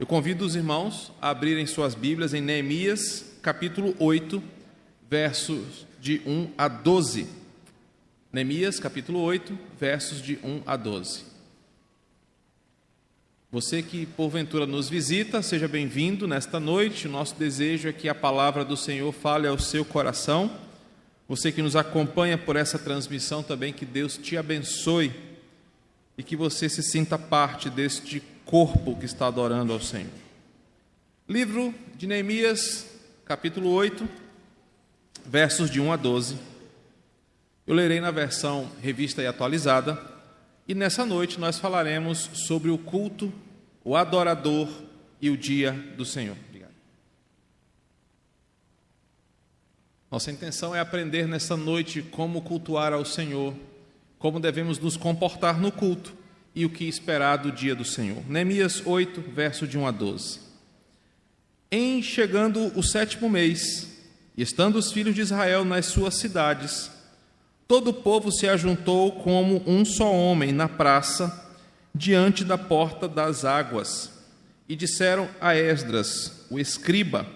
Eu convido os irmãos a abrirem suas Bíblias em Neemias, capítulo 8, versos de 1 a 12. Neemias, capítulo 8, versos de 1 a 12. Você que porventura nos visita, seja bem-vindo nesta noite. O nosso desejo é que a palavra do Senhor fale ao seu coração. Você que nos acompanha por essa transmissão também, que Deus te abençoe e que você se sinta parte deste corpo que está adorando ao Senhor. Livro de Neemias, capítulo 8, versos de 1 a 12. Eu lerei na versão revista e atualizada, e nessa noite nós falaremos sobre o culto, o adorador e o dia do Senhor. Obrigado. Nossa intenção é aprender nessa noite como cultuar ao Senhor, como devemos nos comportar no culto e o que esperar do dia do Senhor. Neemias 8, verso de 1 a 12. Em chegando o sétimo mês, e estando os filhos de Israel nas suas cidades, todo o povo se ajuntou como um só homem na praça, diante da porta das águas, e disseram a Esdras, o escriba,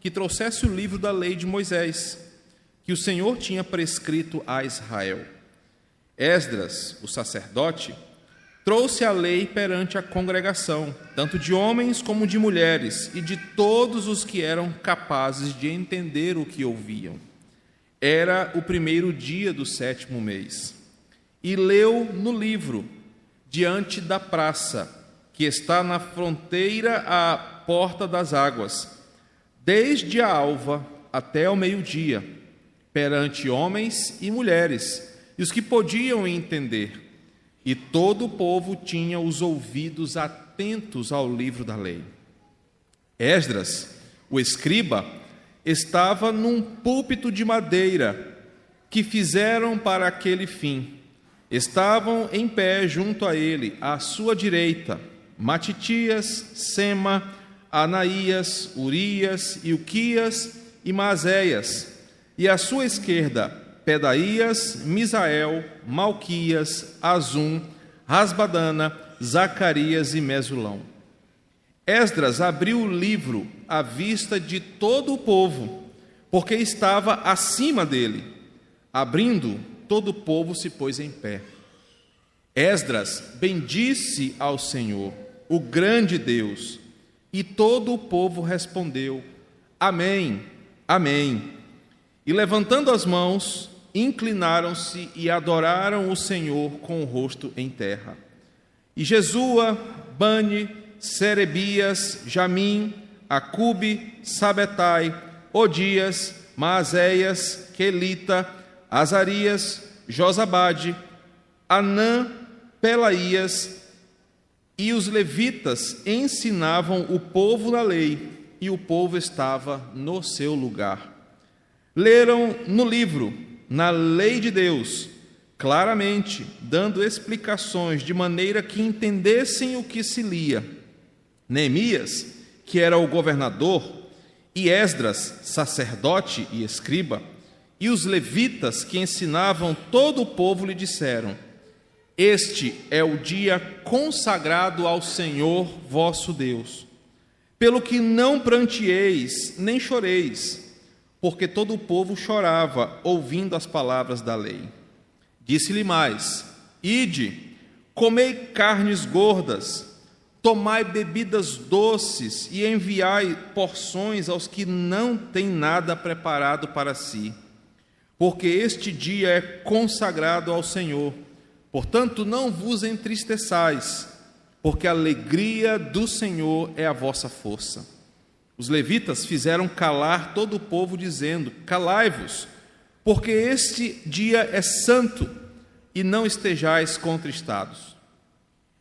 que trouxesse o livro da lei de Moisés, que o Senhor tinha prescrito a Israel. Esdras, o sacerdote, trouxe a lei perante a congregação, tanto de homens como de mulheres, e de todos os que eram capazes de entender o que ouviam. Era o primeiro dia do sétimo mês. E leu no livro, diante da praça, que está na fronteira à porta das águas, desde a alva até o meio-dia, perante homens e mulheres, e os que podiam entender e todo o povo tinha os ouvidos atentos ao livro da lei. Esdras, o escriba, estava num púlpito de madeira que fizeram para aquele fim. Estavam em pé junto a ele, à sua direita, Matitias, Sema, Anaías, Urias, Ilquias e Mazéias, e à sua esquerda, Pedaías, Misael, Malquias, Azum, Rasbadana, Zacarias e Mesulão. Esdras abriu o livro à vista de todo o povo, porque estava acima dele. Abrindo, todo o povo se pôs em pé. Esdras bendisse ao Senhor, o grande Deus, e todo o povo respondeu: Amém, Amém. E levantando as mãos, inclinaram-se e adoraram o Senhor com o rosto em terra. E Jesua, Bani, Serebias, Jamim, Acube, Sabetai, Odias, Maazéias, Quelita, Azarias, Josabade, Anã, Pelaías e os levitas ensinavam o povo na lei, e o povo estava no seu lugar. Leram no livro na lei de Deus, claramente, dando explicações de maneira que entendessem o que se lia. Neemias, que era o governador, e Esdras, sacerdote e escriba, e os levitas que ensinavam todo o povo lhe disseram: Este é o dia consagrado ao Senhor vosso Deus. Pelo que não prantieis nem choreis, porque todo o povo chorava ouvindo as palavras da lei. Disse-lhe mais: Ide, comei carnes gordas, tomai bebidas doces e enviai porções aos que não têm nada preparado para si, porque este dia é consagrado ao Senhor. Portanto, não vos entristeçais, porque a alegria do Senhor é a vossa força. Os levitas fizeram calar todo o povo, dizendo: Calai-vos, porque este dia é santo, e não estejais contristados.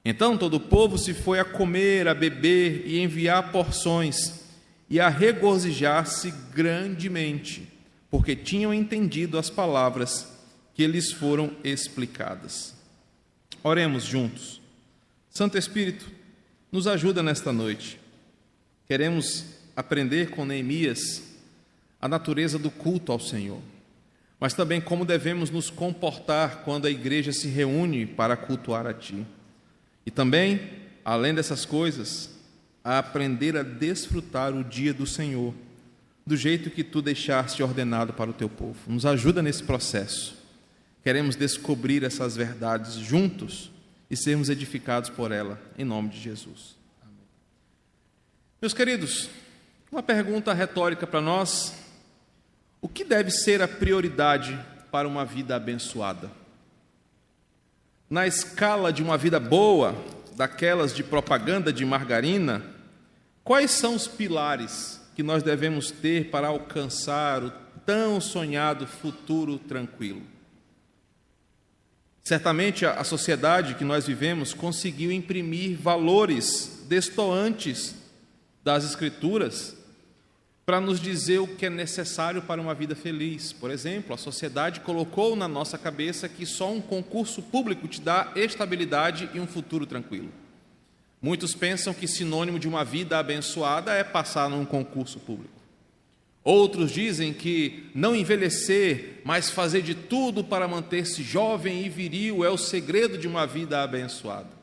Então todo o povo se foi a comer, a beber e enviar porções, e a regozijar-se grandemente, porque tinham entendido as palavras que lhes foram explicadas. Oremos juntos. Santo Espírito, nos ajuda nesta noite. Queremos aprender com Neemias a natureza do culto ao Senhor, mas também como devemos nos comportar quando a igreja se reúne para cultuar a Ti. E também, além dessas coisas, a aprender a desfrutar o dia do Senhor, do jeito que tu deixaste ordenado para o teu povo. Nos ajuda nesse processo. Queremos descobrir essas verdades juntos e sermos edificados por ela, em nome de Jesus. Amém. Meus queridos, uma pergunta retórica para nós: o que deve ser a prioridade para uma vida abençoada? Na escala de uma vida boa, daquelas de propaganda de margarina, quais são os pilares que nós devemos ter para alcançar o tão sonhado futuro tranquilo? Certamente a sociedade que nós vivemos conseguiu imprimir valores destoantes das Escrituras para nos dizer o que é necessário para uma vida feliz. Por exemplo, a sociedade colocou na nossa cabeça que só um concurso público te dá estabilidade e um futuro tranquilo. Muitos pensam que sinônimo de uma vida abençoada é passar num concurso público. Outros dizem que não envelhecer, mas fazer de tudo para manter-se jovem e viril é o segredo de uma vida abençoada.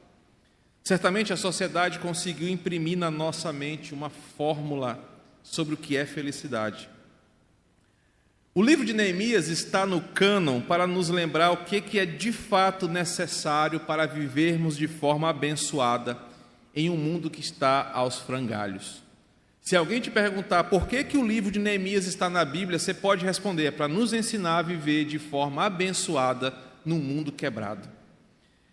Certamente a sociedade conseguiu imprimir na nossa mente uma fórmula sobre o que é felicidade. O livro de Neemias está no cânon para nos lembrar o que é de fato necessário para vivermos de forma abençoada em um mundo que está aos frangalhos. Se alguém te perguntar por que, que o livro de Neemias está na Bíblia, você pode responder: é para nos ensinar a viver de forma abençoada num mundo quebrado.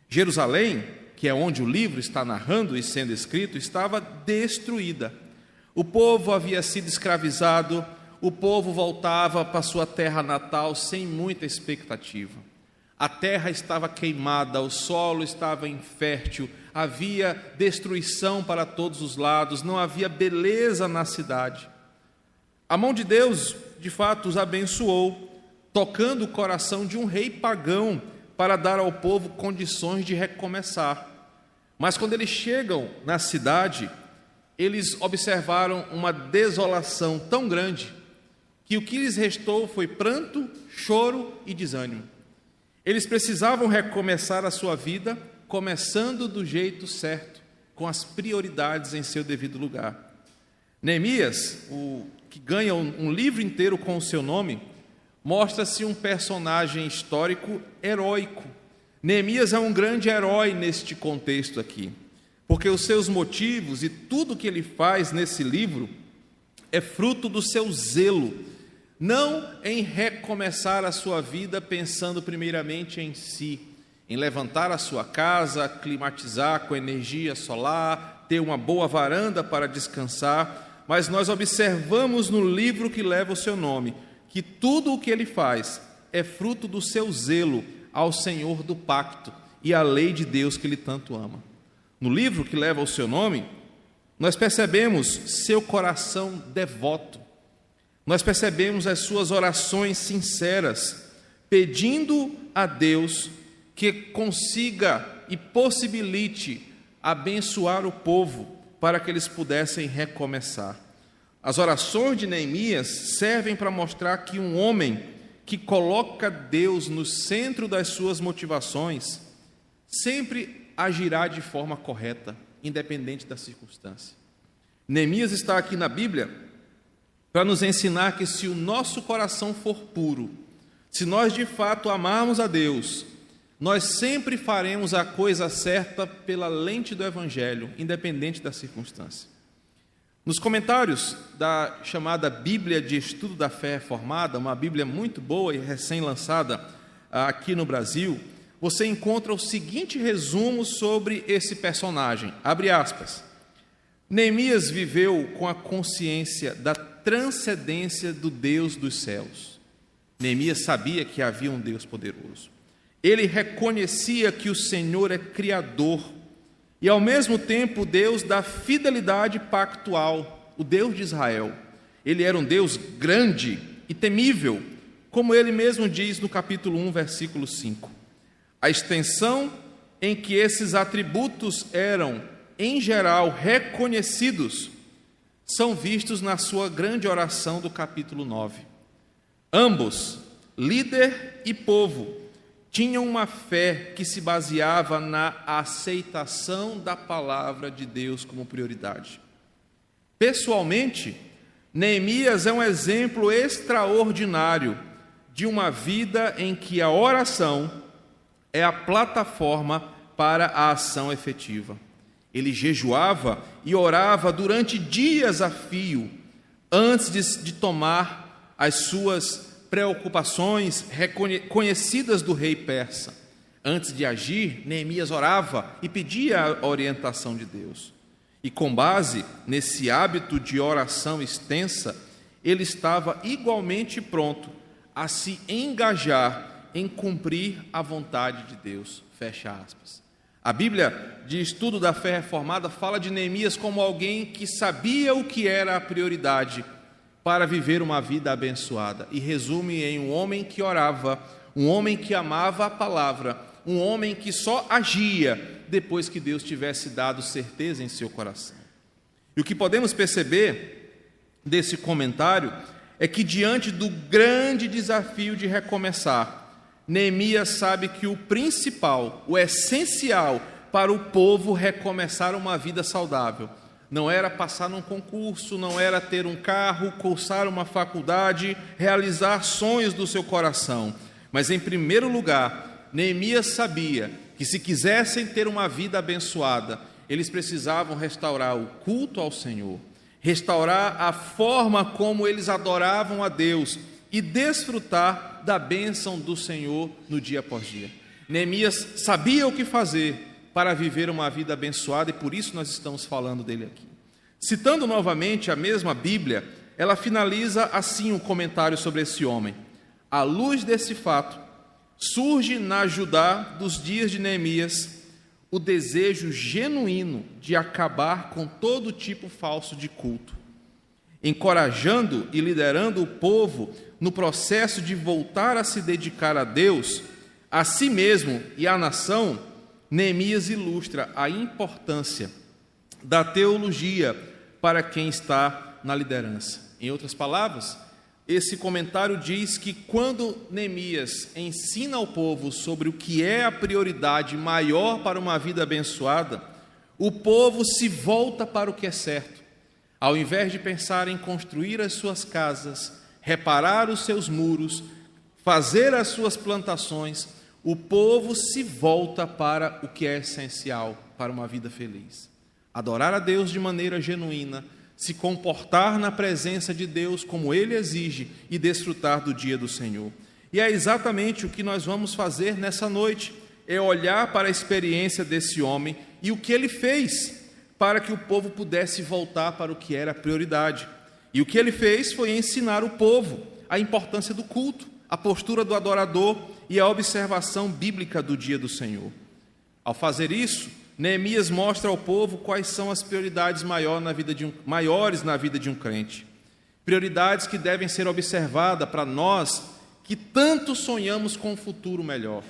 Jerusalém, que é onde o livro está narrando e sendo escrito, estava destruída. O povo havia sido escravizado, o povo voltava para sua terra natal sem muita expectativa. A terra estava queimada, o solo estava infértil, havia destruição para todos os lados, não havia beleza na cidade. A mão de Deus, de fato, os abençoou, tocando o coração de um rei pagão para dar ao povo condições de recomeçar. Mas quando eles chegam na cidade, eles observaram uma desolação tão grande que o que lhes restou foi pranto, choro e desânimo. Eles precisavam recomeçar a sua vida, começando do jeito certo, com as prioridades em seu devido lugar. Neemias, o que ganha um livro inteiro com o seu nome, mostra-se um personagem histórico heróico. Neemias é um grande herói neste contexto aqui porque os seus motivos e tudo que ele faz nesse livro é fruto do seu zelo, não em recomeçar a sua vida pensando primeiramente em si, em levantar a sua casa, climatizar com energia solar, ter uma boa varanda para descansar, mas nós observamos no livro que leva o seu nome que tudo o que ele faz é fruto do seu zelo ao Senhor do pacto e à lei de Deus que ele tanto ama. No livro que leva o seu nome, nós percebemos seu coração devoto, nós percebemos as suas orações sinceras, pedindo a Deus que consiga e possibilite abençoar o povo para que eles pudessem recomeçar. As orações de Neemias servem para mostrar que um homem que coloca Deus no centro das suas motivações sempre agirá de forma correta, independente da circunstância. Neemias está aqui na Bíblia para nos ensinar que se o nosso coração for puro, se nós de fato amarmos a Deus, nós sempre faremos a coisa certa pela lente do Evangelho, independente da circunstância. Nos comentários da chamada Bíblia de Estudo da Fé Reformada, uma Bíblia muito boa e recém-lançada ah, aqui no Brasil, você encontra o seguinte resumo sobre esse personagem. Abre aspas. Neemias viveu com a consciência da transcendência do Deus dos céus. Neemias sabia que havia um Deus poderoso. Ele reconhecia que o Senhor é criador e ao mesmo tempo Deus da fidelidade pactual, o Deus de Israel. Ele era um Deus grande e temível, como ele mesmo diz no capítulo 1, versículo 5. A extensão em que esses atributos eram, em geral, reconhecidos, são vistos na sua grande oração do capítulo 9. Ambos, líder e povo, tinham uma fé que se baseava na aceitação da palavra de Deus como prioridade. Pessoalmente, Neemias é um exemplo extraordinário de uma vida em que a oração é a plataforma para a ação efetiva. Ele jejuava e orava durante dias a fio, antes de, de tomar as suas preocupações reconhecidas do rei persa. Antes de agir, Neemias orava e pedia a orientação de Deus. E com base nesse hábito de oração extensa, ele estava igualmente pronto a se engajar em cumprir a vontade de Deus. Fecha aspas. A Bíblia de estudo da fé reformada fala de Neemias como alguém que sabia o que era a prioridade para viver uma vida abençoada e resume em um homem que orava, um homem que amava a palavra, um homem que só agia depois que Deus tivesse dado certeza em seu coração. E o que podemos perceber desse comentário é que diante do grande desafio de recomeçar, Neemias sabe que o principal, o essencial para o povo recomeçar uma vida saudável, não era passar num concurso, não era ter um carro, cursar uma faculdade, realizar sonhos do seu coração, mas em primeiro lugar, Neemias sabia que se quisessem ter uma vida abençoada, eles precisavam restaurar o culto ao Senhor, restaurar a forma como eles adoravam a Deus e desfrutar da bênção do Senhor no dia após dia. Neemias sabia o que fazer para viver uma vida abençoada e por isso nós estamos falando dele aqui. Citando novamente a mesma Bíblia, ela finaliza assim o um comentário sobre esse homem. À luz desse fato, surge na Judá dos dias de Neemias o desejo genuíno de acabar com todo tipo falso de culto encorajando e liderando o povo no processo de voltar a se dedicar a Deus, a si mesmo e à nação, Neemias ilustra a importância da teologia para quem está na liderança. Em outras palavras, esse comentário diz que quando Neemias ensina ao povo sobre o que é a prioridade maior para uma vida abençoada, o povo se volta para o que é certo ao invés de pensar em construir as suas casas, reparar os seus muros, fazer as suas plantações, o povo se volta para o que é essencial para uma vida feliz. Adorar a Deus de maneira genuína, se comportar na presença de Deus como ele exige e desfrutar do dia do Senhor. E é exatamente o que nós vamos fazer nessa noite, é olhar para a experiência desse homem e o que ele fez para que o povo pudesse voltar para o que era prioridade. E o que ele fez foi ensinar o povo a importância do culto, a postura do adorador e a observação bíblica do dia do Senhor. Ao fazer isso, Neemias mostra ao povo quais são as prioridades maior na um, maiores na vida de um crente. Prioridades que devem ser observadas para nós que tanto sonhamos com um futuro melhor.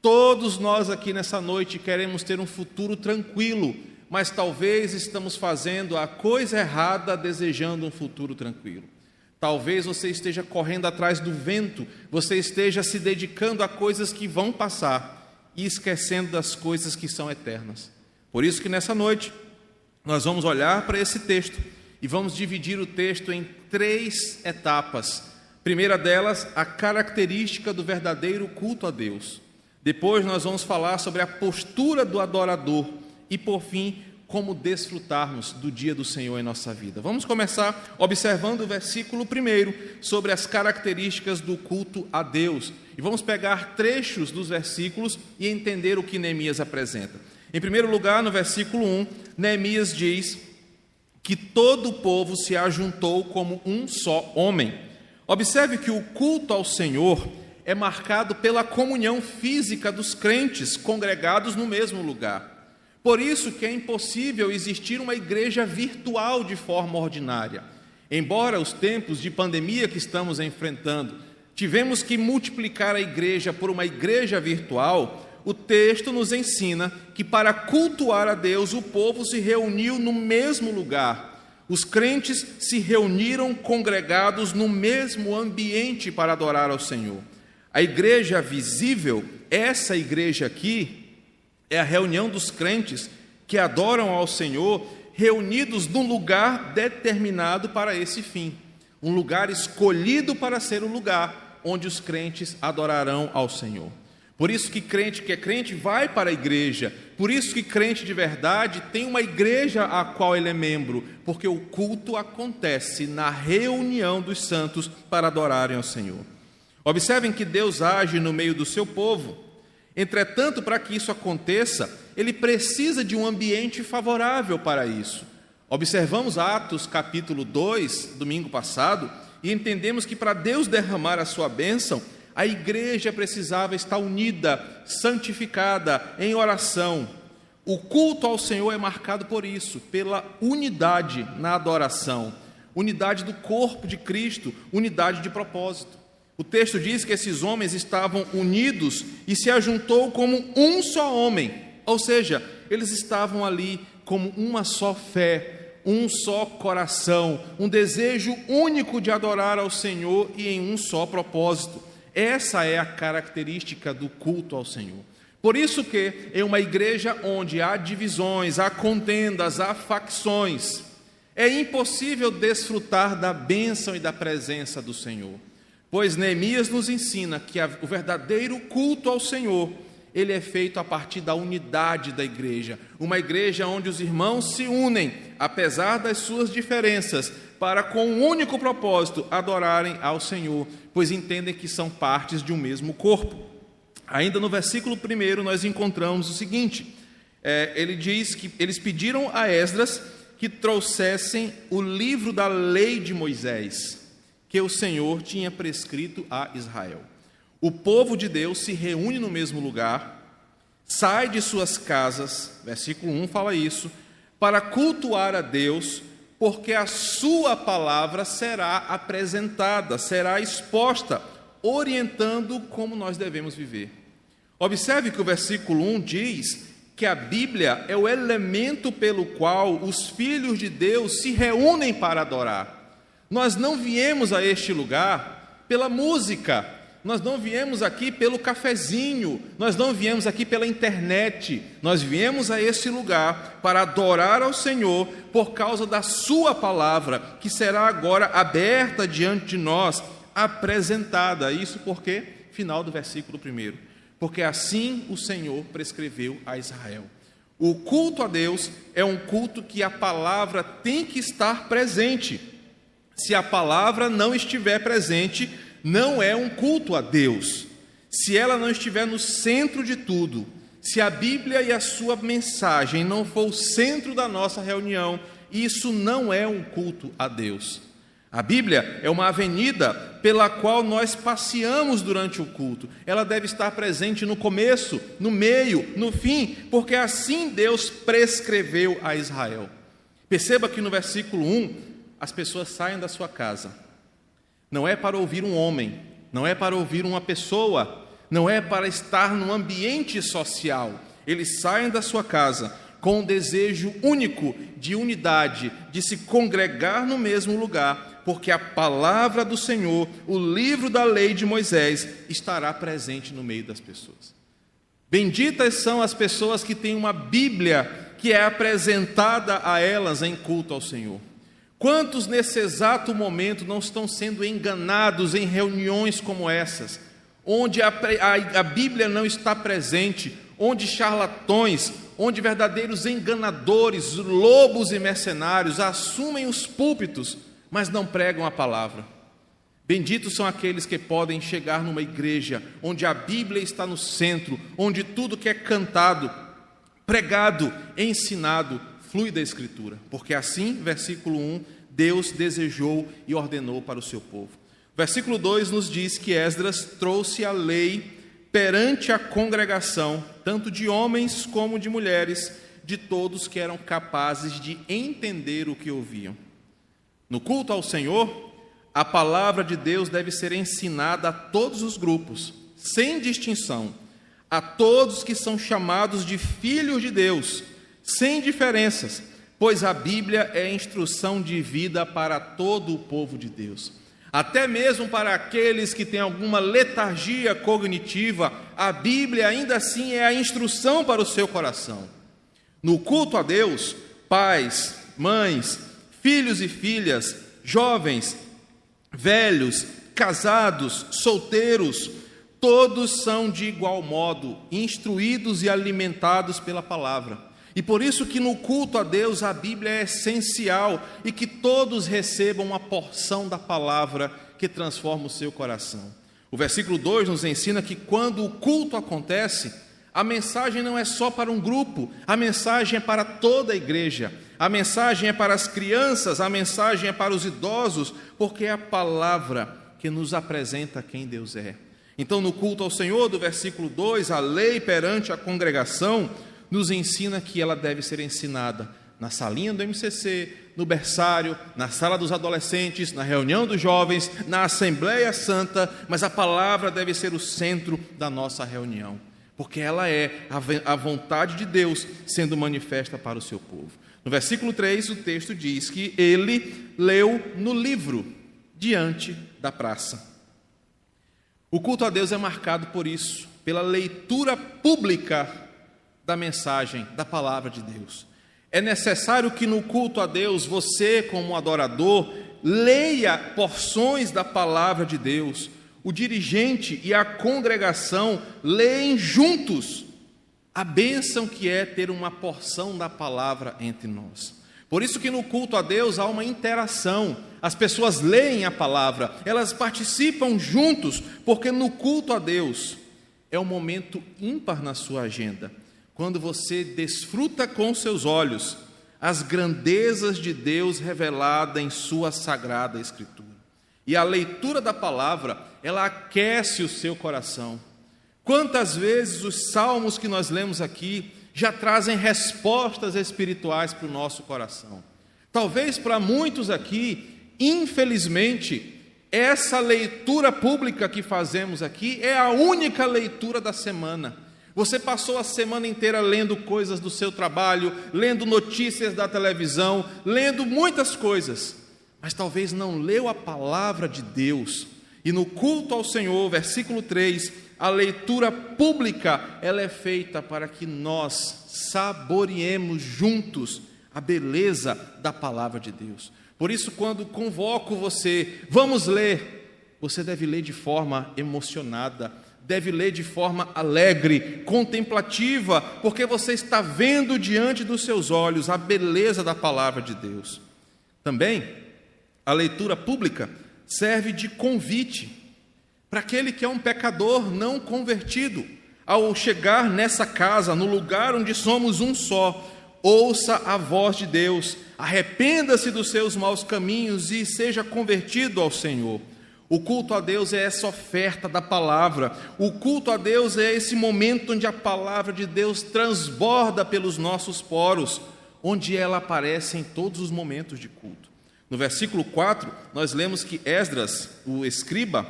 Todos nós aqui nessa noite queremos ter um futuro tranquilo, mas talvez estamos fazendo a coisa errada desejando um futuro tranquilo. Talvez você esteja correndo atrás do vento, você esteja se dedicando a coisas que vão passar e esquecendo das coisas que são eternas. Por isso que nessa noite nós vamos olhar para esse texto e vamos dividir o texto em três etapas. primeira delas, a característica do verdadeiro culto a Deus. Depois nós vamos falar sobre a postura do adorador e, por fim, como desfrutarmos do dia do Senhor em nossa vida. Vamos começar observando o versículo primeiro sobre as características do culto a Deus. E vamos pegar trechos dos versículos e entender o que Neemias apresenta. Em primeiro lugar, no versículo 1, Neemias diz que todo o povo se ajuntou como um só homem. Observe que o culto ao Senhor é marcado pela comunhão física dos crentes congregados no mesmo lugar. Por isso que é impossível existir uma igreja virtual de forma ordinária. Embora os tempos de pandemia que estamos enfrentando, tivemos que multiplicar a igreja por uma igreja virtual, o texto nos ensina que para cultuar a Deus o povo se reuniu no mesmo lugar. Os crentes se reuniram congregados no mesmo ambiente para adorar ao Senhor. A igreja visível, essa igreja aqui, é a reunião dos crentes que adoram ao Senhor reunidos num lugar determinado para esse fim, um lugar escolhido para ser o lugar onde os crentes adorarão ao Senhor. Por isso que crente que é crente vai para a igreja. Por isso que crente de verdade tem uma igreja a qual ele é membro, porque o culto acontece na reunião dos santos para adorarem ao Senhor. Observem que Deus age no meio do seu povo. Entretanto, para que isso aconteça, ele precisa de um ambiente favorável para isso. Observamos Atos capítulo 2, domingo passado, e entendemos que para Deus derramar a sua bênção, a igreja precisava estar unida, santificada, em oração. O culto ao Senhor é marcado por isso, pela unidade na adoração, unidade do corpo de Cristo, unidade de propósito. O texto diz que esses homens estavam unidos e se ajuntou como um só homem, ou seja, eles estavam ali como uma só fé, um só coração, um desejo único de adorar ao Senhor e em um só propósito. Essa é a característica do culto ao Senhor. Por isso que em uma igreja onde há divisões, há contendas, há facções, é impossível desfrutar da bênção e da presença do Senhor. Pois Neemias nos ensina que o verdadeiro culto ao Senhor, ele é feito a partir da unidade da igreja, uma igreja onde os irmãos se unem, apesar das suas diferenças, para com um único propósito, adorarem ao Senhor, pois entendem que são partes de um mesmo corpo. Ainda no versículo 1 nós encontramos o seguinte: é, ele diz que eles pediram a Esdras que trouxessem o livro da lei de Moisés, que o Senhor tinha prescrito a Israel. O povo de Deus se reúne no mesmo lugar, sai de suas casas, versículo 1 fala isso, para cultuar a Deus porque a sua palavra será apresentada, será exposta, orientando como nós devemos viver. Observe que o versículo 1 diz que a Bíblia é o elemento pelo qual os filhos de Deus se reúnem para adorar. Nós não viemos a este lugar pela música, nós não viemos aqui pelo cafezinho, nós não viemos aqui pela internet, nós viemos a esse lugar para adorar ao Senhor por causa da Sua palavra, que será agora aberta diante de nós, apresentada. Isso porque, final do versículo 1, porque assim o Senhor prescreveu a Israel. O culto a Deus é um culto que a palavra tem que estar presente. Se a palavra não estiver presente, não é um culto a Deus. Se ela não estiver no centro de tudo, se a Bíblia e a sua mensagem não for o centro da nossa reunião, isso não é um culto a Deus. A Bíblia é uma avenida pela qual nós passeamos durante o culto. Ela deve estar presente no começo, no meio, no fim, porque assim Deus prescreveu a Israel. Perceba que no versículo 1, as pessoas saem da sua casa não é para ouvir um homem, não é para ouvir uma pessoa, não é para estar num ambiente social. Eles saem da sua casa com um desejo único de unidade, de se congregar no mesmo lugar, porque a palavra do Senhor, o livro da lei de Moisés, estará presente no meio das pessoas. Benditas são as pessoas que têm uma Bíblia que é apresentada a elas em culto ao Senhor. Quantos nesse exato momento não estão sendo enganados em reuniões como essas, onde a, a, a, Bíblia não está presente, onde charlatões, onde verdadeiros enganadores, lobos e mercenários assumem os púlpitos, mas não pregam a palavra? Benditos são aqueles que podem chegar numa igreja onde a Bíblia está no centro, onde tudo que é cantado, pregado, ensinado, flui da Escritura, porque assim, versículo 1, Deus desejou e ordenou para o seu povo. Versículo 2 nos diz que Esdras trouxe a lei perante a congregação, tanto de homens como de mulheres, de todos que eram capazes de entender o que ouviam. No culto ao Senhor, a palavra de Deus deve ser ensinada a todos os grupos, sem distinção, a todos que são chamados de filhos de Deus sem diferenças, pois a Bíblia é instrução de vida para todo o povo de Deus. Até mesmo para aqueles que têm alguma letargia cognitiva, a Bíblia ainda assim é a instrução para o seu coração. No culto a Deus, pais, mães, filhos e filhas, jovens, velhos, casados, solteiros, todos são de igual modo instruídos e alimentados pela palavra. E por isso que no culto a Deus a Bíblia é essencial e que todos recebam uma porção da palavra que transforma o seu coração. O versículo 2 nos ensina que quando o culto acontece, a mensagem não é só para um grupo, a mensagem é para toda a igreja, a mensagem é para as crianças, a mensagem é para os idosos, porque é a palavra que nos apresenta quem Deus é. Então, no culto ao Senhor, do versículo 2, a lei perante a congregação nos ensina que ela deve ser ensinada na salinha do MCC, no berçário, na sala dos adolescentes, na reunião dos jovens, na Assembleia Santa, mas a palavra deve ser o centro da nossa reunião porque ela é a vontade de Deus sendo manifesta para o seu povo. No versículo 3, o texto diz que ele leu no livro diante da praça. O culto a Deus é marcado por isso, pela leitura pública da mensagem, da palavra de Deus. É necessário que no culto a Deus você, como adorador, leia porções da palavra de Deus o dirigente e a congregação leem juntos a bênção que é ter uma porção da palavra entre nós. Por isso que no culto a Deus há uma interação. As pessoas leem a palavra, elas participam juntos, porque no culto a Deus é um momento ímpar na sua agenda, quando você desfruta com seus olhos as grandezas de Deus revelada em sua sagrada escritura. E a leitura da palavra, ela aquece o seu coração. Quantas vezes os salmos que nós lemos aqui já trazem respostas espirituais para o nosso coração? Talvez para muitos aqui, infelizmente, essa leitura pública que fazemos aqui é a única leitura da semana. Você passou a semana inteira lendo coisas do seu trabalho, lendo notícias da televisão, lendo muitas coisas mas talvez não leu a palavra de Deus. E no culto ao Senhor, versículo 3, a leitura pública, ela é feita para que nós saboreemos juntos a beleza da palavra de Deus. Por isso, quando convoco você, vamos ler, você deve ler de forma emocionada, deve ler de forma alegre, contemplativa, porque você está vendo diante dos seus olhos a beleza da palavra de Deus. Também, a leitura pública serve de convite para aquele que é um pecador não convertido. Ao chegar nessa casa, no lugar onde somos um só, ouça a voz de Deus, arrependa-se dos seus maus caminhos e seja convertido ao Senhor. O culto a Deus é essa oferta da palavra. O culto a Deus é esse momento onde a palavra de Deus transborda pelos nossos poros, onde ela aparece em todos os momentos de culto. No versículo 4, nós lemos que Esdras, o escriba,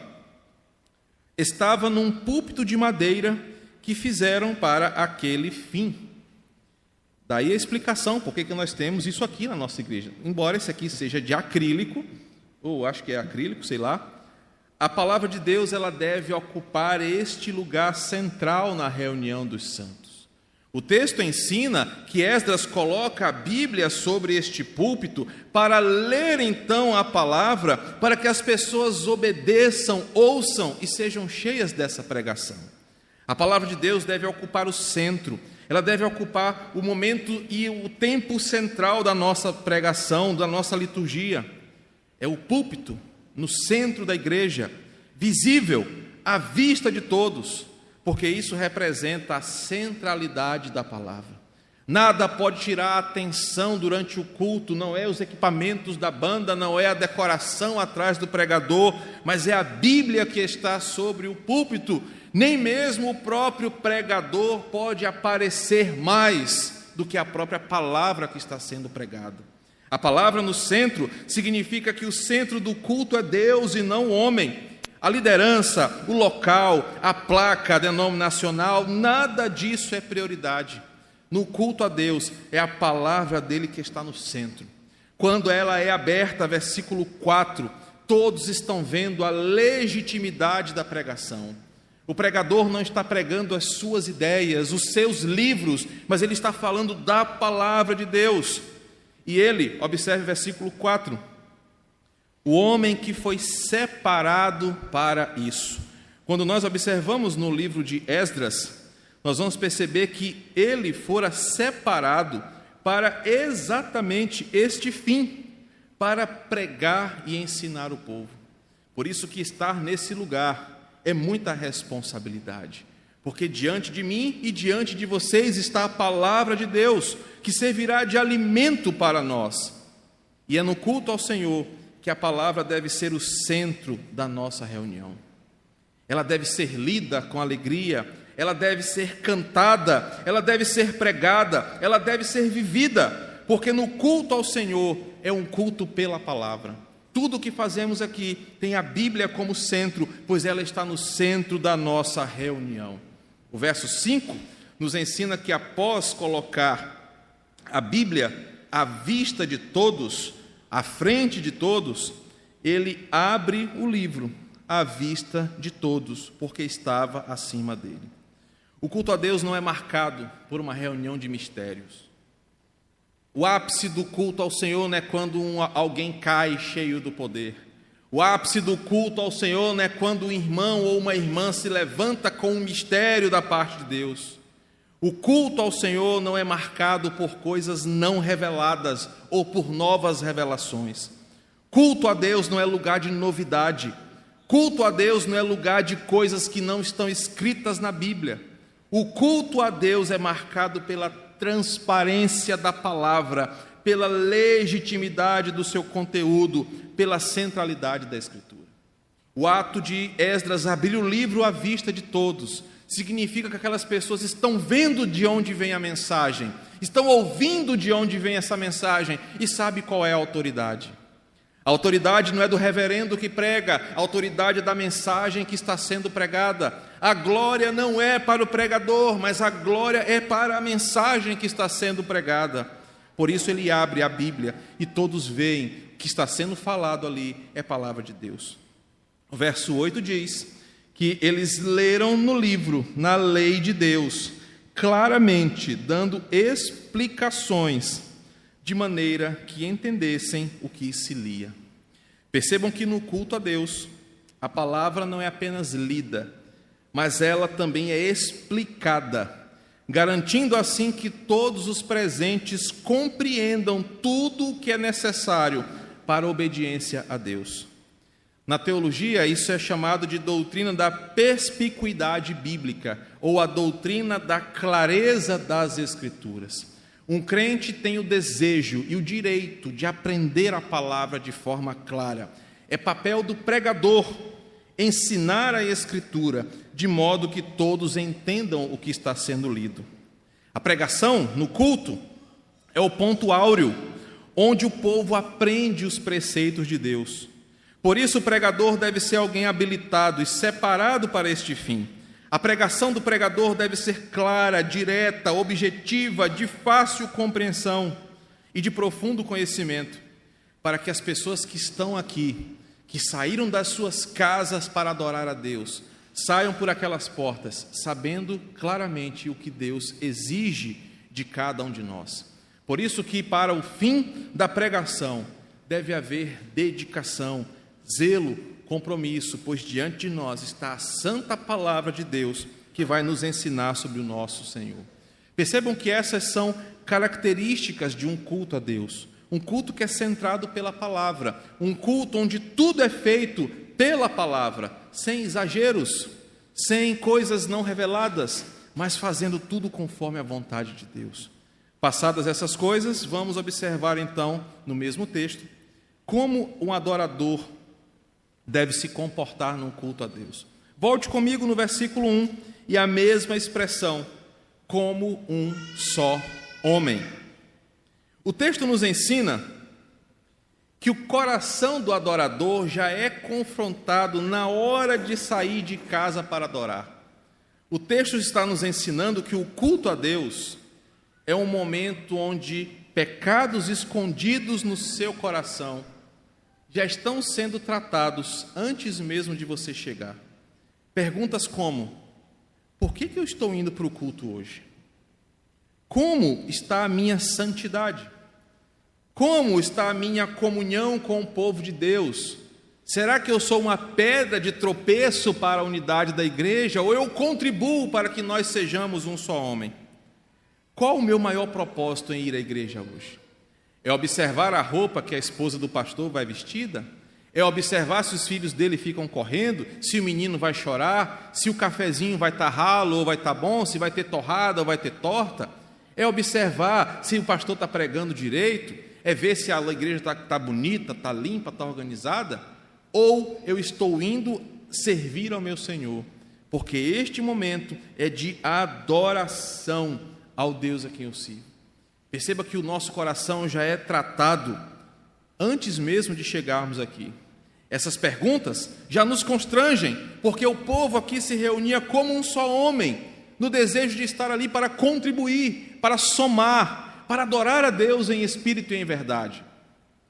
estava num púlpito de madeira que fizeram para aquele fim. Daí a explicação por que nós temos isso aqui na nossa igreja. Embora esse aqui seja de acrílico, ou acho que é acrílico, sei lá, a palavra de Deus ela deve ocupar este lugar central na reunião dos santos. O texto ensina que Esdras coloca a Bíblia sobre este púlpito para ler então a palavra, para que as pessoas obedeçam, ouçam e sejam cheias dessa pregação. A palavra de Deus deve ocupar o centro, ela deve ocupar o momento e o tempo central da nossa pregação, da nossa liturgia. É o púlpito no centro da igreja, visível, à vista de todos porque isso representa a centralidade da palavra. Nada pode tirar a atenção durante o culto, não é os equipamentos da banda, não é a decoração atrás do pregador, mas é a Bíblia que está sobre o púlpito. Nem mesmo o próprio pregador pode aparecer mais do que a própria palavra que está sendo pregada. A palavra no centro significa que o centro do culto é Deus e não o homem. A liderança, o local, a placa denominacional, nada disso é prioridade. No culto a Deus, é a palavra dele que está no centro. Quando ela é aberta, versículo 4, todos estão vendo a legitimidade da pregação. O pregador não está pregando as suas ideias, os seus livros, mas ele está falando da palavra de Deus. E ele, observe o versículo 4, o homem que foi separado para isso. Quando nós observamos no livro de Esdras, nós vamos perceber que ele fora separado para exatamente este fim, para pregar e ensinar o povo. Por isso que estar nesse lugar é muita responsabilidade, porque diante de mim e diante de vocês está a palavra de Deus, que servirá de alimento para nós. E é no culto ao Senhor que a palavra deve ser o centro da nossa reunião. Ela deve ser lida com alegria, ela deve ser cantada, ela deve ser pregada, ela deve ser vivida, porque no culto ao Senhor é um culto pela palavra. Tudo o que fazemos aqui tem a Bíblia como centro, pois ela está no centro da nossa reunião. O verso 5 nos ensina que após colocar a Bíblia à vista de todos, à frente de todos, ele abre o livro à vista de todos, porque estava acima dele. O culto a Deus não é marcado por uma reunião de mistérios. O ápice do culto ao Senhor não é quando um, alguém cai cheio do poder. O ápice do culto ao Senhor não é quando um irmão ou uma irmã se levanta com um mistério da parte de Deus. O culto ao Senhor não é marcado por coisas não reveladas ou por novas revelações. Culto a Deus não é lugar de novidade. Culto a Deus não é lugar de coisas que não estão escritas na Bíblia. O culto a Deus é marcado pela transparência da palavra, pela legitimidade do seu conteúdo, pela centralidade da Escritura. O ato de Esdras abrir o livro à vista de todos significa que aquelas pessoas estão vendo de onde vem a mensagem, estão ouvindo de onde vem essa mensagem e sabe qual é a autoridade. A autoridade não é do reverendo que prega, a autoridade é da mensagem que está sendo pregada. A glória não é para o pregador, mas a glória é para a mensagem que está sendo pregada. Por isso ele abre a Bíblia e todos veem que está sendo falado ali é palavra de Deus. O verso 8 diz: que eles leram no livro, na lei de Deus, claramente dando explicações de maneira que entendessem o que se lia. Percebam que no culto a Deus, a palavra não é apenas lida, mas ela também é explicada, garantindo assim que todos os presentes compreendam tudo o que é necessário para a obediência a Deus. Na teologia, isso é chamado de doutrina da perspicuidade bíblica, ou a doutrina da clareza das Escrituras. Um crente tem o desejo e o direito de aprender a palavra de forma clara. É papel do pregador ensinar a Escritura de modo que todos entendam o que está sendo lido. A pregação no culto é o ponto áureo onde o povo aprende os preceitos de Deus. Por isso, o pregador deve ser alguém habilitado e separado para este fim. A pregação do pregador deve ser clara, direta, objetiva, de fácil compreensão e de profundo conhecimento, para que as pessoas que estão aqui, que saíram das suas casas para adorar a Deus, saiam por aquelas portas sabendo claramente o que Deus exige de cada um de nós. Por isso que para o fim da pregação deve haver dedicação, zelo, compromisso, pois diante de nós está a santa palavra de Deus que vai nos ensinar sobre o nosso Senhor. Percebam que essas são características de um culto a Deus. Um culto que é centrado pela palavra, um culto onde tudo é feito pela palavra, sem exageros, sem coisas não reveladas, mas fazendo tudo conforme a vontade de Deus. Passadas essas coisas, vamos observar então, no mesmo texto, como um adorador deve se comportar num culto a Deus. Volte comigo no versículo 1 e a mesma expressão, como um só homem. O texto nos ensina que o coração do adorador já é confrontado na hora de sair de casa para adorar. O texto está nos ensinando que o culto a Deus é um momento onde pecados escondidos no seu coração já estão sendo tratados antes mesmo de você chegar. Perguntas como: por que, que eu estou indo para o culto hoje? Como está a minha santidade? Como está a minha comunhão com o povo de Deus? Será que eu sou uma pedra de tropeço para a unidade da igreja ou eu contribuo para que nós sejamos um só homem? Qual o meu maior propósito em ir à igreja hoje? É observar a roupa que a esposa do pastor vai vestida? É observar se os filhos dele ficam correndo, se o menino vai chorar, se o cafezinho vai estar ralo ou vai estar bom, se vai ter torrada ou vai ter torta? É observar se o pastor está pregando direito? É ver se a igreja está tá bonita, está limpa, está organizada? Ou eu estou indo servir ao meu Senhor? Porque este momento é de adoração ao Deus a quem eu sirvo. Perceba que o nosso coração já é tratado antes mesmo de chegarmos aqui. Essas perguntas já nos constrangem, porque o povo aqui se reunia como um só homem, no desejo de estar ali para contribuir, para somar, para adorar a Deus em espírito e em verdade.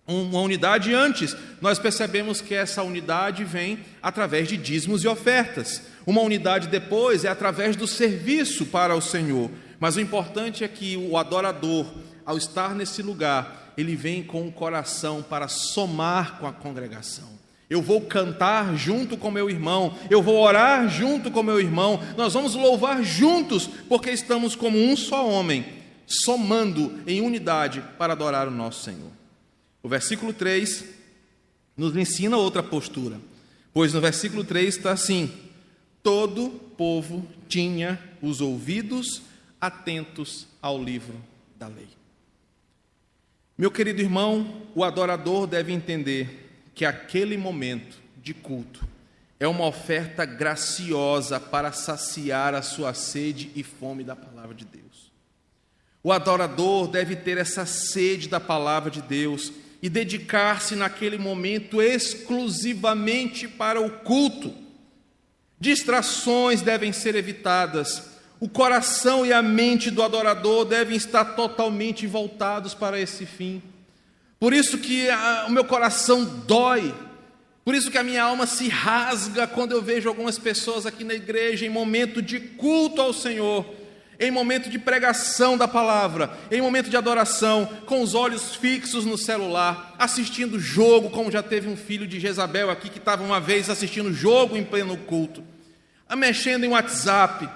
Uma unidade antes, nós percebemos que essa unidade vem através de dízimos e ofertas. Uma unidade depois é através do serviço para o Senhor. Mas o importante é que o adorador, ao estar nesse lugar, ele vem com o coração para somar com a congregação. Eu vou cantar junto com meu irmão, eu vou orar junto com meu irmão, nós vamos louvar juntos, porque estamos como um só homem, somando em unidade para adorar o nosso Senhor. O versículo 3 nos ensina outra postura, pois no versículo 3 está assim: todo povo tinha os ouvidos atentos ao livro da lei. Meu querido irmão, o adorador deve entender que aquele momento de culto é uma oferta graciosa para saciar a sua sede e fome da palavra de Deus. O adorador deve ter essa sede da palavra de Deus e dedicar-se naquele momento exclusivamente para o culto. Distrações devem ser evitadas o coração e a mente do adorador devem estar totalmente voltados para esse fim. Por isso que a, o meu coração dói, por isso que a minha alma se rasga quando eu vejo algumas pessoas aqui na igreja em momento de culto ao Senhor, em momento de pregação da palavra, em momento de adoração, com os olhos fixos no celular, assistindo jogo, como já teve um filho de Jezabel aqui que estava uma vez assistindo jogo em pleno culto, mexendo em WhatsApp,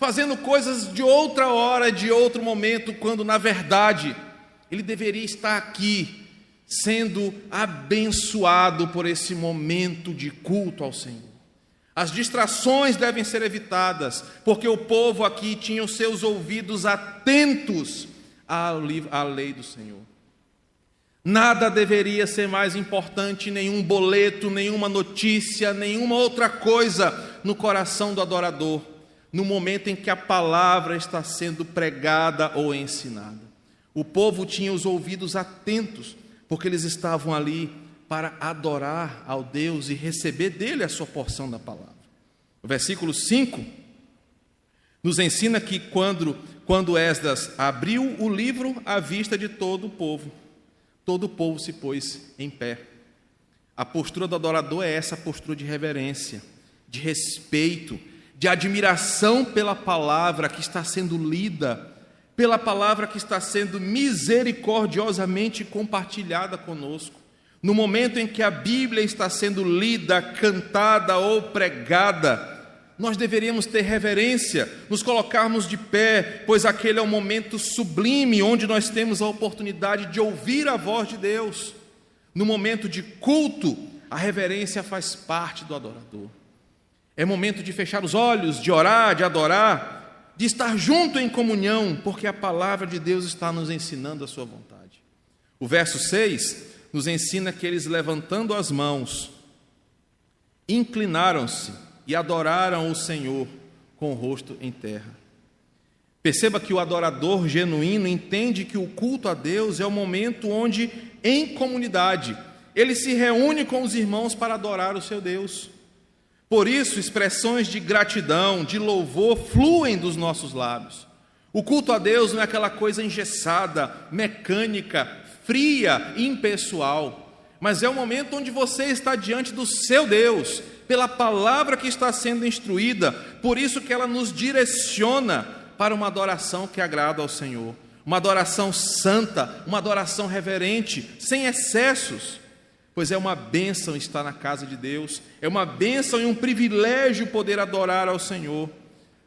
fazendo coisas de outra hora, de outro momento, quando na verdade ele deveria estar aqui, sendo abençoado por esse momento de culto ao Senhor. As distrações devem ser evitadas, porque o povo aqui tinha os seus ouvidos atentos à lei do Senhor. Nada deveria ser mais importante, nenhum boleto, nenhuma notícia, nenhuma outra coisa no coração do adorador no momento em que a palavra está sendo pregada ou ensinada. O povo tinha os ouvidos atentos, porque eles estavam ali para adorar ao Deus e receber dele a sua porção da palavra. O versículo 5 nos ensina que quando, quando Esdras abriu o livro à vista de todo o povo, todo o povo se pôs em pé. A postura do adorador é essa postura de reverência, de respeito, de admiração pela palavra que está sendo lida, pela palavra que está sendo misericordiosamente compartilhada conosco. No momento em que a Bíblia está sendo lida, cantada ou pregada, nós deveríamos ter reverência, nos colocarmos de pé, pois aquele é o momento sublime onde nós temos a oportunidade de ouvir a voz de Deus. No momento de culto, a reverência faz parte do adorador. É momento de fechar os olhos, de orar, de adorar, de estar junto em comunhão, porque a palavra de Deus está nos ensinando a sua vontade. O verso 6 nos ensina que eles, levantando as mãos, inclinaram-se e adoraram o Senhor com o rosto em terra. Perceba que o adorador genuíno entende que o culto a Deus é o momento onde, em comunidade, ele se reúne com os irmãos para adorar o seu Deus. Por isso, expressões de gratidão, de louvor fluem dos nossos lábios. O culto a Deus não é aquela coisa engessada, mecânica, fria, impessoal, mas é o momento onde você está diante do seu Deus, pela palavra que está sendo instruída, por isso que ela nos direciona para uma adoração que agrada ao Senhor. uma adoração santa, uma adoração reverente, sem excessos, pois é uma bênção estar na casa de Deus, é uma bênção e um privilégio poder adorar ao Senhor.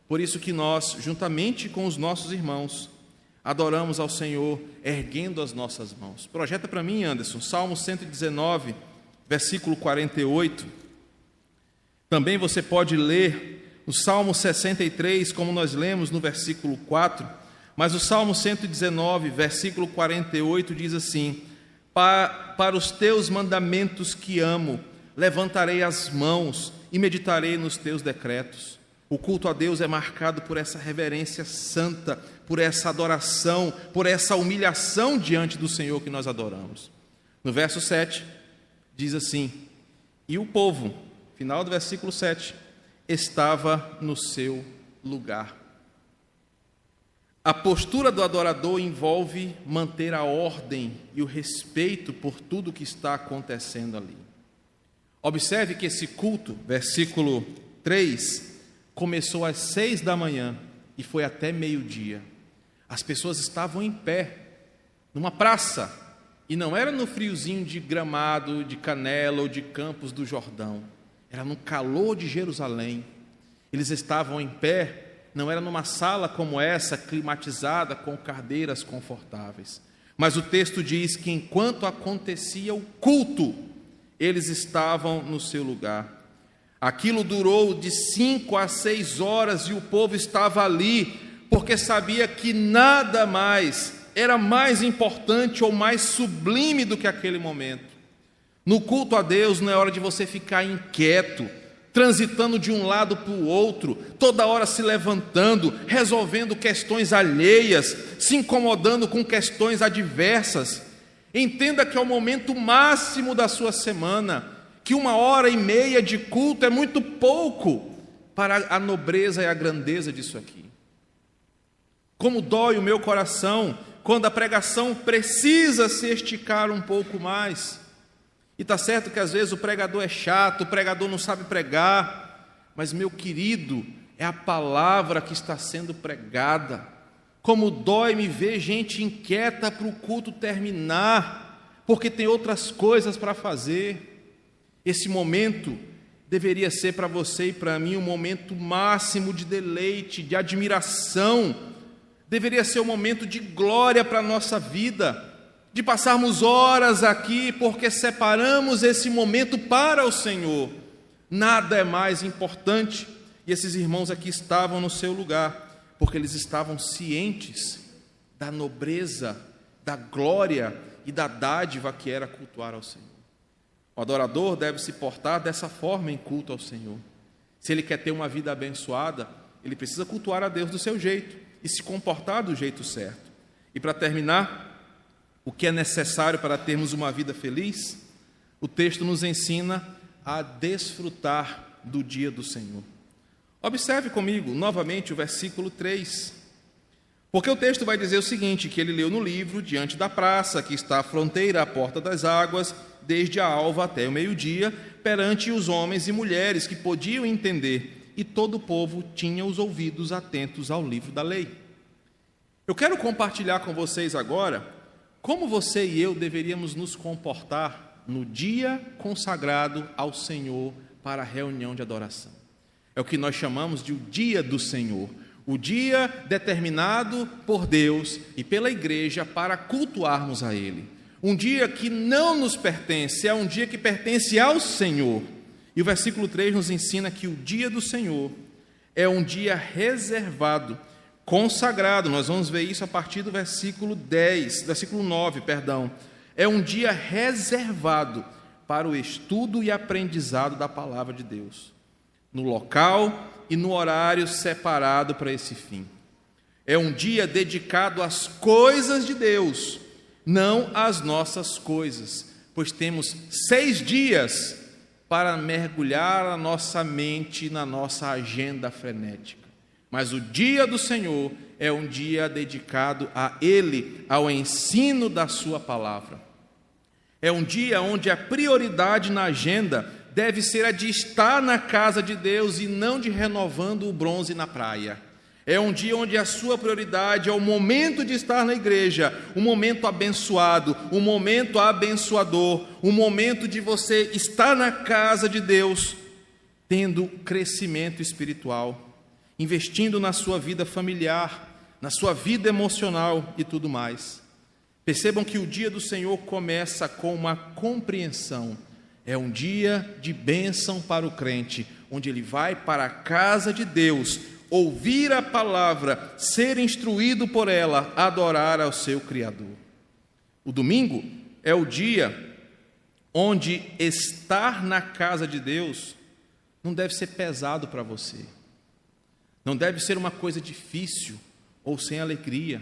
Por isso que nós, juntamente com os nossos irmãos, adoramos ao Senhor erguendo as nossas mãos. Projeta para mim, Anderson, Salmo 119, versículo 48. Também você pode ler o Salmo 63, como nós lemos no versículo 4, mas o Salmo 119, versículo 48 diz assim: para, os teus mandamentos que amo, levantarei as mãos e meditarei nos teus decretos. O culto a Deus é marcado por essa reverência santa, por essa adoração, por essa humilhação diante do Senhor que nós adoramos. No verso 7, diz assim: E o povo, final do versículo 7, estava no seu lugar. A postura do adorador envolve manter a ordem e o respeito por tudo que está acontecendo ali. Observe que esse culto, versículo 3, começou às seis da manhã e foi até meio-dia. As pessoas estavam em pé, numa praça, e não era no friozinho de gramado, de canela ou de campos do Jordão, era no calor de Jerusalém. Eles estavam em pé não era numa sala como essa, climatizada com cadeiras confortáveis. Mas o texto diz que enquanto acontecia o culto, eles estavam no seu lugar. Aquilo durou de cinco a seis horas e o povo estava ali, porque sabia que nada mais era mais importante ou mais sublime do que aquele momento. No culto a Deus não é hora de você ficar inquieto, transitando de um lado para o outro, toda hora se levantando, resolvendo questões alheias, se incomodando com questões adversas. Entenda que é o momento máximo da sua semana, que uma hora e meia de culto é muito pouco para a nobreza e a grandeza disso aqui. Como dói o meu coração quando a pregação precisa se esticar um pouco mais. E está certo que às vezes o pregador é chato, o pregador não sabe pregar, mas, meu querido, é a palavra que está sendo pregada. Como dói me ver gente inquieta para o culto terminar, porque tem outras coisas para fazer. Esse momento deveria ser para você e para mim um momento máximo de deleite, de admiração, deveria ser um momento de glória para a nossa vida de passarmos horas aqui, porque separamos esse momento para o Senhor. Nada é mais importante. E esses irmãos aqui estavam no seu lugar, porque eles estavam cientes da nobreza, da glória e da dádiva que era cultuar ao Senhor. O adorador deve se portar dessa forma em culto ao Senhor. Se ele quer ter uma vida abençoada, ele precisa cultuar a Deus do seu jeito e se comportar do jeito certo. E para terminar, o que é necessário para termos uma vida feliz, o texto nos ensina a desfrutar do dia do Senhor. Observe comigo novamente o versículo 3. Porque o texto vai dizer o seguinte: que ele leu no livro, diante da praça, que está à fronteira, à porta das águas, desde a alva até o meio-dia, perante os homens e mulheres que podiam entender, e todo o povo tinha os ouvidos atentos ao livro da lei. Eu quero compartilhar com vocês agora como você e eu deveríamos nos comportar no dia consagrado ao Senhor para a reunião de adoração? É o que nós chamamos de o dia do Senhor, o dia determinado por Deus e pela igreja para cultuarmos a Ele. Um dia que não nos pertence, é um dia que pertence ao Senhor. E o versículo 3 nos ensina que o dia do Senhor é um dia reservado consagrado. Nós vamos ver isso a partir do versículo 10, versículo 9, perdão. É um dia reservado para o estudo e aprendizado da palavra de Deus, no local e no horário separado para esse fim. É um dia dedicado às coisas de Deus, não às nossas coisas, pois temos seis dias para mergulhar a nossa mente na nossa agenda frenética. Mas o dia do Senhor é um dia dedicado a Ele, ao ensino da Sua palavra. É um dia onde a prioridade na agenda deve ser a de estar na casa de Deus e não de renovando o bronze na praia. É um dia onde a sua prioridade é o momento de estar na igreja, um momento abençoado, um momento abençoador, um momento de você estar na casa de Deus, tendo crescimento espiritual, investindo na sua vida familiar, na sua vida emocional e tudo mais. Percebam que o dia do Senhor começa com uma compreensão. É um dia de bênção para o crente, onde ele vai para a casa de Deus ouvir a palavra, ser instruído por ela, adorar ao seu Criador. O domingo é o dia onde estar na casa de Deus não deve ser pesado para você, não deve ser uma coisa difícil ou sem alegria,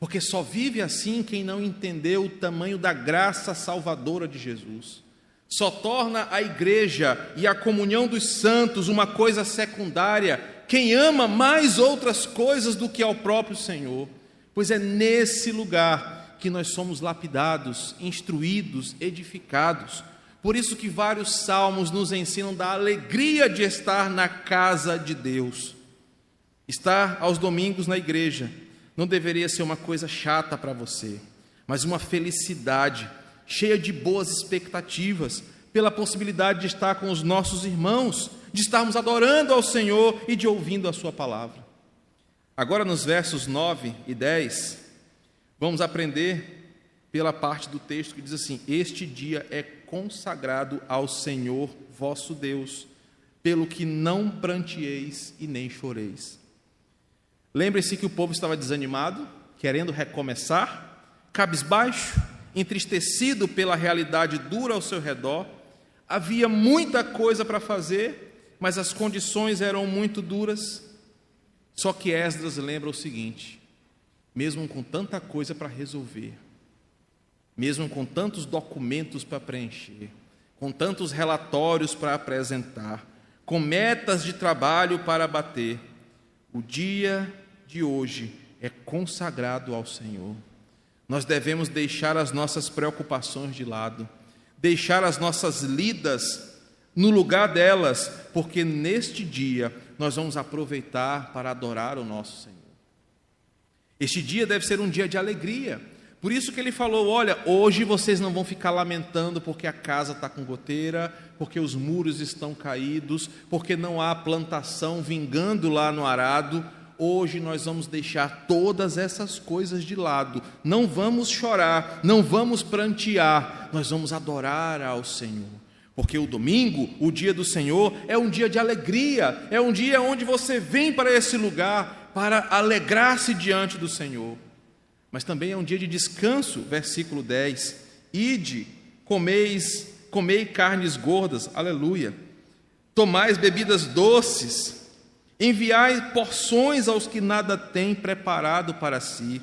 porque só vive assim quem não entendeu o tamanho da graça salvadora de Jesus. Só torna a igreja e a comunhão dos santos uma coisa secundária quem ama mais outras coisas do que ao próprio Senhor, pois é nesse lugar que nós somos lapidados, instruídos, edificados. Por isso que vários salmos nos ensinam da alegria de estar na casa de Deus. Estar aos domingos na igreja não deveria ser uma coisa chata para você, mas uma felicidade, cheia de boas expectativas, pela possibilidade de estar com os nossos irmãos, de estarmos adorando ao Senhor e de ouvindo a Sua palavra. Agora, nos versos 9 e 10, vamos aprender pela parte do texto que diz assim: Este dia é consagrado ao Senhor vosso Deus, pelo que não prantieis e nem choreis. Lembre-se que o povo estava desanimado, querendo recomeçar, cabisbaixo, entristecido pela realidade dura ao seu redor, havia muita coisa para fazer, mas as condições eram muito duras. Só que Esdras lembra o seguinte: mesmo com tanta coisa para resolver, mesmo com tantos documentos para preencher, com tantos relatórios para apresentar, com metas de trabalho para bater, o dia de hoje é consagrado ao Senhor. Nós devemos deixar as nossas preocupações de lado, deixar as nossas lidas no lugar delas, porque neste dia nós vamos aproveitar para adorar o nosso Senhor. Este dia deve ser um dia de alegria. Por isso que ele falou: olha, hoje vocês não vão ficar lamentando porque a casa está com goteira, porque os muros estão caídos, porque não há plantação vingando lá no arado. Hoje nós vamos deixar todas essas coisas de lado. Não vamos chorar, não vamos prantear, nós vamos adorar ao Senhor. Porque o domingo, o dia do Senhor, é um dia de alegria, é um dia onde você vem para esse lugar para alegrar-se diante do Senhor. Mas também é um dia de descanso, versículo 10. Ide, comeis, comei carnes gordas, aleluia. Tomais bebidas doces, enviai porções aos que nada têm preparado para si,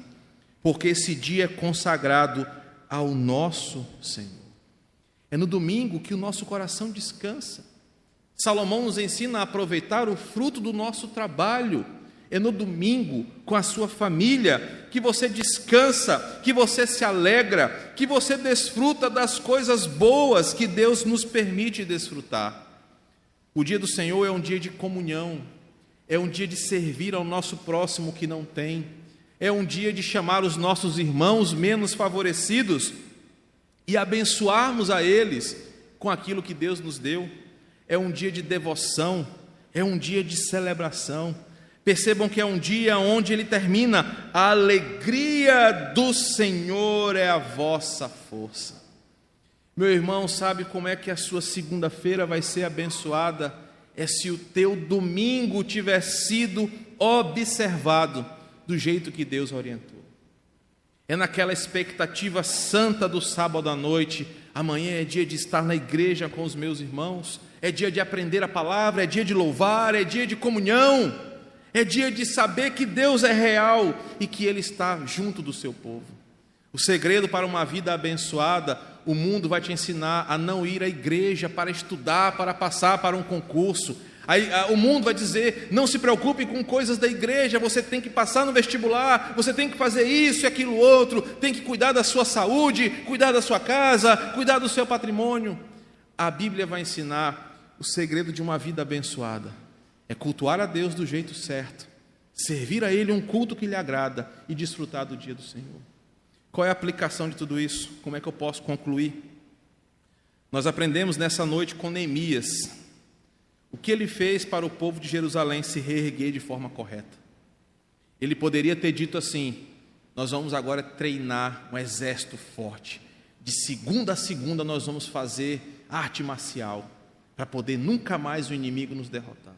porque esse dia é consagrado ao nosso Senhor. É no domingo que o nosso coração descansa. Salomão nos ensina a aproveitar o fruto do nosso trabalho. É no domingo, com a sua família, que você descansa, que você se alegra, que você desfruta das coisas boas que Deus nos permite desfrutar. O dia do Senhor é um dia de comunhão, é um dia de servir ao nosso próximo que não tem, é um dia de chamar os nossos irmãos menos favorecidos e abençoarmos a eles com aquilo que Deus nos deu. É um dia de devoção, é um dia de celebração. Percebam que é um dia onde ele termina: a alegria do Senhor é a vossa força. Meu irmão, sabe como é que a sua segunda-feira vai ser abençoada? É se o teu domingo tiver sido observado do jeito que Deus orientou. É naquela expectativa santa do sábado à noite. Amanhã é dia de estar na igreja com os meus irmãos, é dia de aprender a palavra, é dia de louvar, é dia de comunhão, é dia de saber que Deus é real e que Ele está junto do seu povo. O segredo para uma vida abençoada, o mundo vai te ensinar a não ir à igreja para estudar, para passar para um concurso, Aí o mundo vai dizer: não se preocupe com coisas da igreja, você tem que passar no vestibular, você tem que fazer isso e aquilo outro, tem que cuidar da sua saúde, cuidar da sua casa, cuidar do seu patrimônio. A Bíblia vai ensinar o segredo de uma vida abençoada: é cultuar a Deus do jeito certo, servir a Ele um culto que lhe agrada e desfrutar do dia do Senhor. Qual é a aplicação de tudo isso? Como é que eu posso concluir? Nós aprendemos nessa noite com Neemias o que ele fez para o povo de Jerusalém se reerguer de forma correta. Ele poderia ter dito assim: Nós vamos agora treinar um exército forte. De segunda a segunda, nós vamos fazer arte marcial para poder nunca mais o inimigo nos derrotar.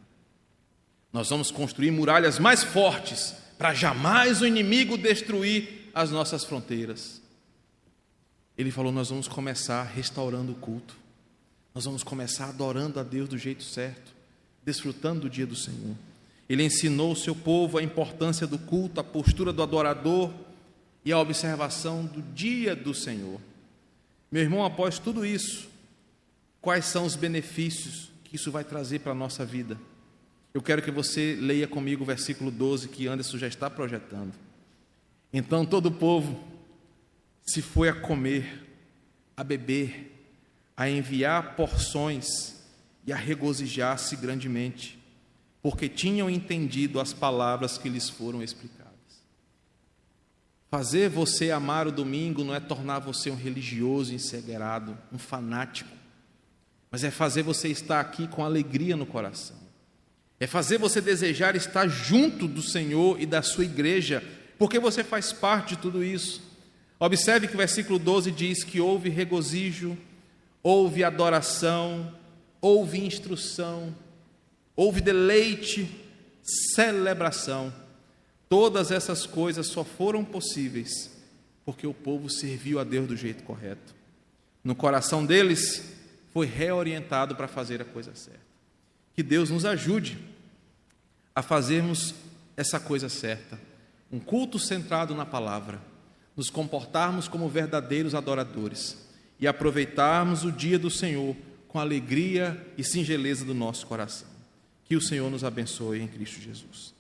Nós vamos construir muralhas mais fortes para jamais o inimigo destruir as nossas fronteiras. Ele falou: Nós vamos começar restaurando o culto, nós vamos começar adorando a Deus do jeito certo, desfrutando do dia do Senhor. Ele ensinou o seu povo a importância do culto, a postura do adorador e a observação do dia do Senhor. Meu irmão, após tudo isso, quais são os benefícios que isso vai trazer para a nossa vida? Eu quero que você leia comigo o versículo 12 que Anderson já está projetando. Então todo o povo se foi a comer, a beber, a enviar porções e a regozijar-se grandemente, porque tinham entendido as palavras que lhes foram explicadas. Fazer você amar o domingo não é tornar você um religioso encegueirado, um fanático, mas é fazer você estar aqui com alegria no coração é fazer você desejar estar junto do Senhor e da sua igreja, porque você faz parte de tudo isso. Observe que o versículo 12 diz que houve regozijo, houve adoração, houve instrução, houve deleite, celebração. Todas essas coisas só foram possíveis porque o povo serviu a Deus do jeito correto. No coração deles foi reorientado para fazer a coisa certa. Que Deus nos ajude a fazermos essa coisa certa, um culto centrado na palavra, nos comportarmos como verdadeiros adoradores e aproveitarmos o dia do Senhor com alegria e singeleza do nosso coração. Que o Senhor nos abençoe em Cristo Jesus.